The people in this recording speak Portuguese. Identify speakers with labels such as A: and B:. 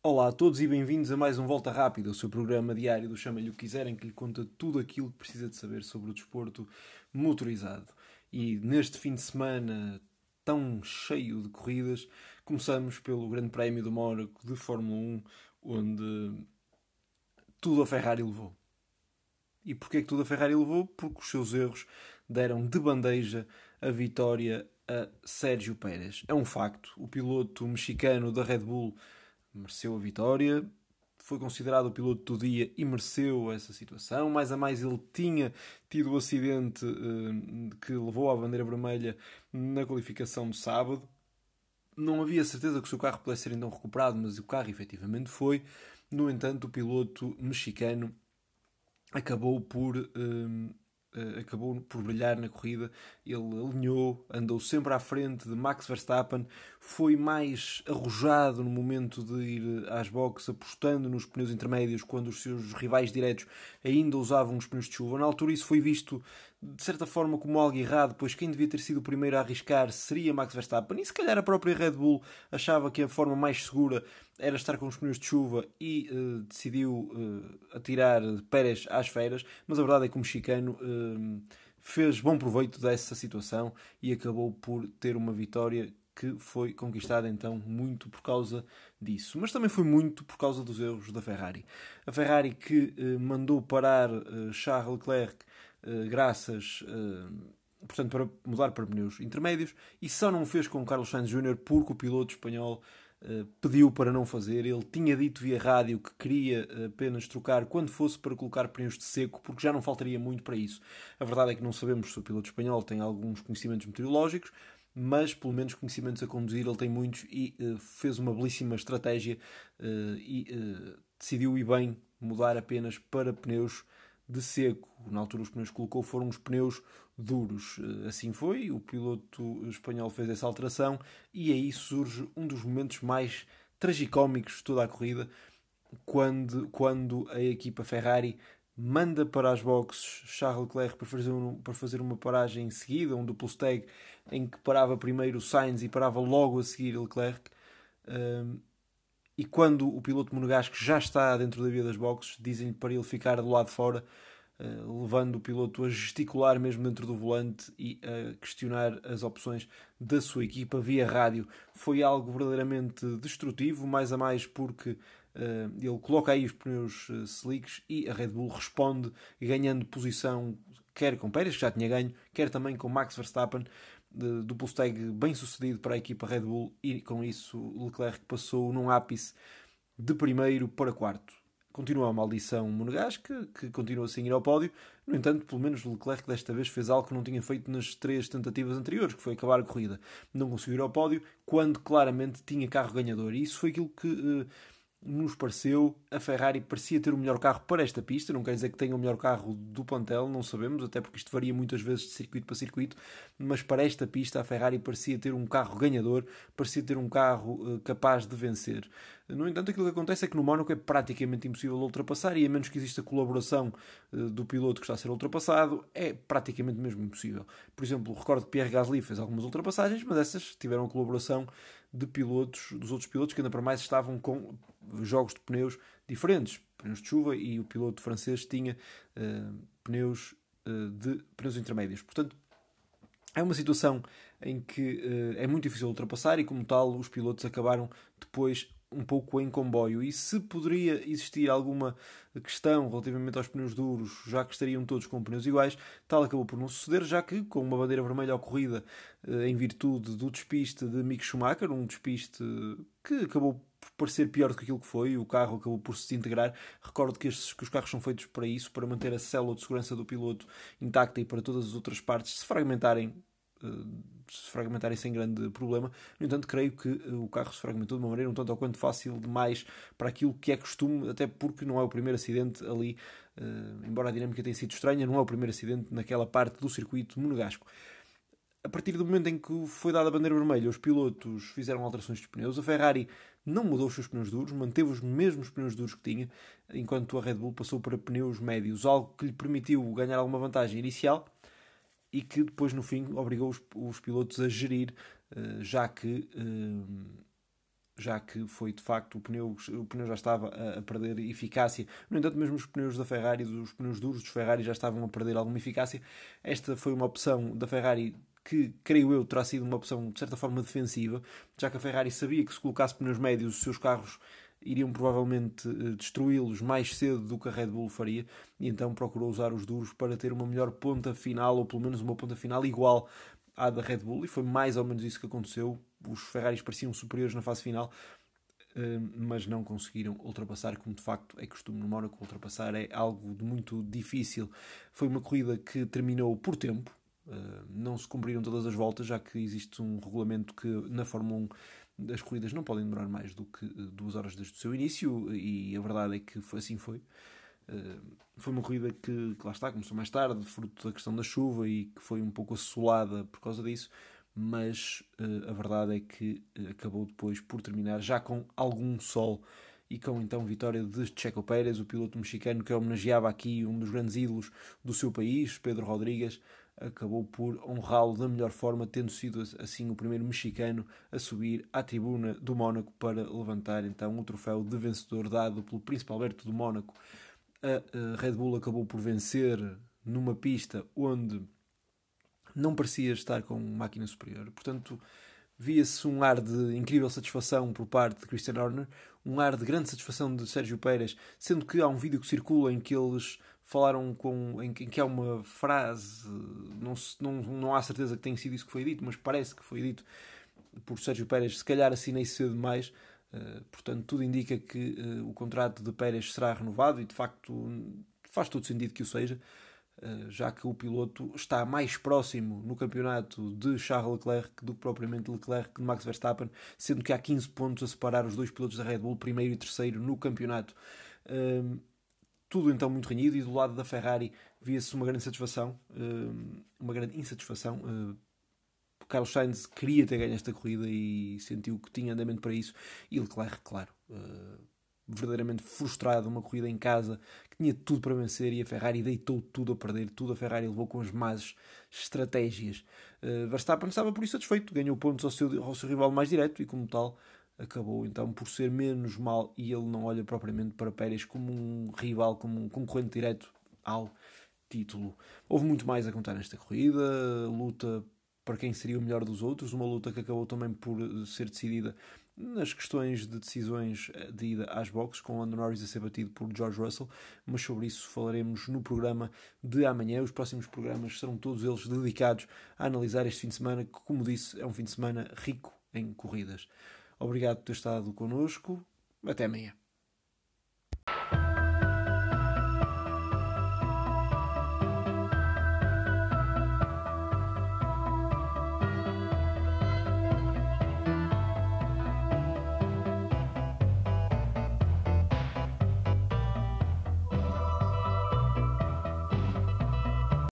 A: Olá a todos e bem-vindos a mais um Volta Rápida, o seu programa diário do Chama-lhe o que quiserem, que lhe conta tudo aquilo que precisa de saber sobre o desporto motorizado. E neste fim de semana tão cheio de corridas, começamos pelo Grande Prémio do Mónaco de Fórmula 1, onde tudo a Ferrari levou. E porquê que tudo a Ferrari levou? Porque os seus erros deram de bandeja a vitória a Sérgio Pérez. É um facto. O piloto mexicano da Red Bull mereceu a vitória, foi considerado o piloto do dia e mereceu essa situação. Mais a mais, ele tinha tido o acidente uh, que levou à bandeira vermelha na qualificação de sábado. Não havia certeza que o seu carro pudesse ser então recuperado, mas o carro efetivamente foi. No entanto, o piloto mexicano acabou por uh, acabou por brilhar na corrida. Ele alinhou, andou sempre à frente de Max Verstappen, foi mais arrojado no momento de ir às boxes, apostando nos pneus intermédios quando os seus rivais diretos ainda usavam os pneus de chuva. Na altura, isso foi visto de certa forma como algo errado, pois quem devia ter sido o primeiro a arriscar seria Max Verstappen, e se calhar a própria Red Bull achava que a forma mais segura era estar com os pneus de chuva e uh, decidiu uh, atirar Pérez às feiras, mas a verdade é que o mexicano uh, fez bom proveito dessa situação e acabou por ter uma vitória que foi conquistada então muito por causa disso, mas também foi muito por causa dos erros da Ferrari. A Ferrari que mandou parar Charles Leclerc graças, uh, portanto, para mudar para pneus intermédios, e só não fez com o Carlos Sainz Jr. porque o piloto espanhol uh, pediu para não fazer. Ele tinha dito via rádio que queria apenas trocar quando fosse para colocar pneus de seco, porque já não faltaria muito para isso. A verdade é que não sabemos se o piloto espanhol tem alguns conhecimentos meteorológicos, mas pelo menos conhecimentos a conduzir ele tem muitos e uh, fez uma belíssima estratégia uh, e decidiu ir bem mudar apenas para pneus de seco. Na altura, os pneus que colocou foram os pneus duros. Eh, assim foi, o piloto espanhol fez essa alteração e aí surge um dos momentos mais tragicómicos de toda a corrida, quando, quando a equipa Ferrari manda para as boxes Charles Leclerc para fazer, um, para fazer uma paragem em seguida, um duplo stag, em que parava primeiro Sainz e parava logo a seguir Leclerc. Um, e quando o piloto monegasco já está dentro da via das boxes, dizem-lhe para ele ficar do lado de fora, uh, levando o piloto a gesticular mesmo dentro do volante e a questionar as opções da sua equipa via rádio. Foi algo verdadeiramente destrutivo, mais a mais porque uh, ele coloca aí os pneus uh, slicks e a Red Bull responde ganhando posição quer com Pérez, que já tinha ganho, quer também com Max Verstappen, de duplo stag bem sucedido para a equipa Red Bull e com isso Leclerc passou num ápice de primeiro para quarto. Continua a maldição monegasca, que continua a seguir ao pódio. No entanto, pelo menos Leclerc desta vez fez algo que não tinha feito nas três tentativas anteriores, que foi acabar a corrida. Não conseguiu ir ao pódio, quando claramente tinha carro ganhador. E isso foi aquilo que uh, nos pareceu. A Ferrari parecia ter o melhor carro para esta pista, não quer dizer que tenha o melhor carro do plantel, não sabemos, até porque isto varia muitas vezes de circuito para circuito, mas para esta pista a Ferrari parecia ter um carro ganhador, parecia ter um carro uh, capaz de vencer. No entanto, aquilo que acontece é que no Mónaco é praticamente impossível ultrapassar e a menos que exista colaboração uh, do piloto que está a ser ultrapassado, é praticamente mesmo impossível. Por exemplo, recordo que Pierre Gasly fez algumas ultrapassagens, mas essas tiveram colaboração de pilotos, dos outros pilotos que ainda para mais estavam com jogos de pneus diferentes, pneus de chuva e o piloto francês tinha uh, pneus uh, de pneus intermédios. Portanto, é uma situação em que uh, é muito difícil ultrapassar e como tal os pilotos acabaram depois um pouco em comboio. E se poderia existir alguma questão relativamente aos pneus duros, já que estariam todos com pneus iguais, tal acabou por não suceder, já que com uma bandeira vermelha ocorrida em virtude do despiste de Mick Schumacher, um despiste que acabou por parecer pior do que aquilo que foi, o carro acabou por se desintegrar. Recordo que, estes, que os carros são feitos para isso, para manter a célula de segurança do piloto intacta e para todas as outras partes se fragmentarem, se fragmentarem sem grande problema. No entanto, creio que uh, o carro se fragmentou de uma maneira um tanto ou quanto fácil demais para aquilo que é costume, até porque não é o primeiro acidente ali, uh, embora a dinâmica tenha sido estranha, não é o primeiro acidente naquela parte do circuito monegasco a partir do momento em que foi dada a bandeira vermelha, os pilotos fizeram alterações de pneus. A Ferrari não mudou os seus pneus duros, manteve os mesmos pneus duros que tinha, enquanto a Red Bull passou para pneus médios, algo que lhe permitiu ganhar alguma vantagem inicial e que depois, no fim, obrigou os, os pilotos a gerir, eh, já que, eh, já que foi de facto o pneu, o pneu já estava a, a, perder eficácia. No entanto, mesmo os pneus da Ferrari, os pneus duros dos Ferrari já estavam a perder alguma eficácia. Esta foi uma opção da Ferrari que, creio eu, terá sido uma opção de certa forma defensiva, já que a Ferrari sabia que se colocasse pneus médios os seus carros iriam provavelmente eh, destruí-los mais cedo do que a Red Bull faria, e então procurou usar os duros para ter uma melhor ponta final, ou pelo menos uma ponta final igual à da Red Bull, e foi mais ou menos isso que aconteceu. Os Ferraris pareciam superiores na fase final, eh, mas não conseguiram ultrapassar, como de facto é costume no Mónaco, ultrapassar é algo de muito difícil. Foi uma corrida que terminou por tempo, eh, não se cumpriram todas as voltas, já que existe um regulamento que na Fórmula 1 as corridas não podem demorar mais do que eh, duas horas desde o seu início e a verdade é que foi, assim foi. Uh, foi uma corrida que, que, lá está, começou mais tarde, fruto da questão da chuva e que foi um pouco assolada por causa disso, mas uh, a verdade é que acabou depois por terminar já com algum sol e com então vitória de Checo Pérez, o piloto mexicano que homenageava aqui um dos grandes ídolos do seu país, Pedro Rodrigues, acabou por honrá-lo da melhor forma, tendo sido assim o primeiro mexicano a subir à tribuna do Mónaco para levantar então o troféu de vencedor dado pelo Príncipe Alberto do Mónaco. A Red Bull acabou por vencer numa pista onde não parecia estar com máquina superior, portanto via-se um ar de incrível satisfação por parte de Christian Horner, um ar de grande satisfação de Sérgio Pérez, sendo que há um vídeo que circula em que eles falaram com em, que há uma frase, não, não, não há certeza que tenha sido isso que foi dito, mas parece que foi dito por Sérgio Pérez, se calhar assinei cedo demais. Uh, portanto, tudo indica que uh, o contrato de Pérez será renovado e de facto faz todo sentido que o seja, uh, já que o piloto está mais próximo no campeonato de Charles Leclerc do que propriamente Leclerc de Max Verstappen, sendo que há 15 pontos a separar os dois pilotos da Red Bull, primeiro e terceiro no campeonato tudo então muito renhido e do lado da Ferrari via-se uma grande satisfação, eh, uma grande insatisfação. Eh, Carlos Sainz queria ter ganho esta corrida e sentiu que tinha andamento para isso. E Leclerc, claro, eh, verdadeiramente frustrado, uma corrida em casa que tinha tudo para vencer e a Ferrari deitou tudo a perder, tudo a Ferrari levou com as más estratégias. Verstappen estava por isso satisfeito, ganhou pontos ao seu, ao seu rival mais direto e, como tal, acabou então por ser menos mal e ele não olha propriamente para Pérez como um rival, como um concorrente direto ao título. Houve muito mais a contar nesta corrida, luta para quem seria o melhor dos outros, uma luta que acabou também por ser decidida nas questões de decisões de ida às boxes, com Lando Norris a ser batido por George Russell, mas sobre isso falaremos no programa de amanhã. Os próximos programas serão todos eles dedicados a analisar este fim de semana, que, como disse, é um fim de semana rico em corridas. Obrigado por ter estado connosco. Até amanhã.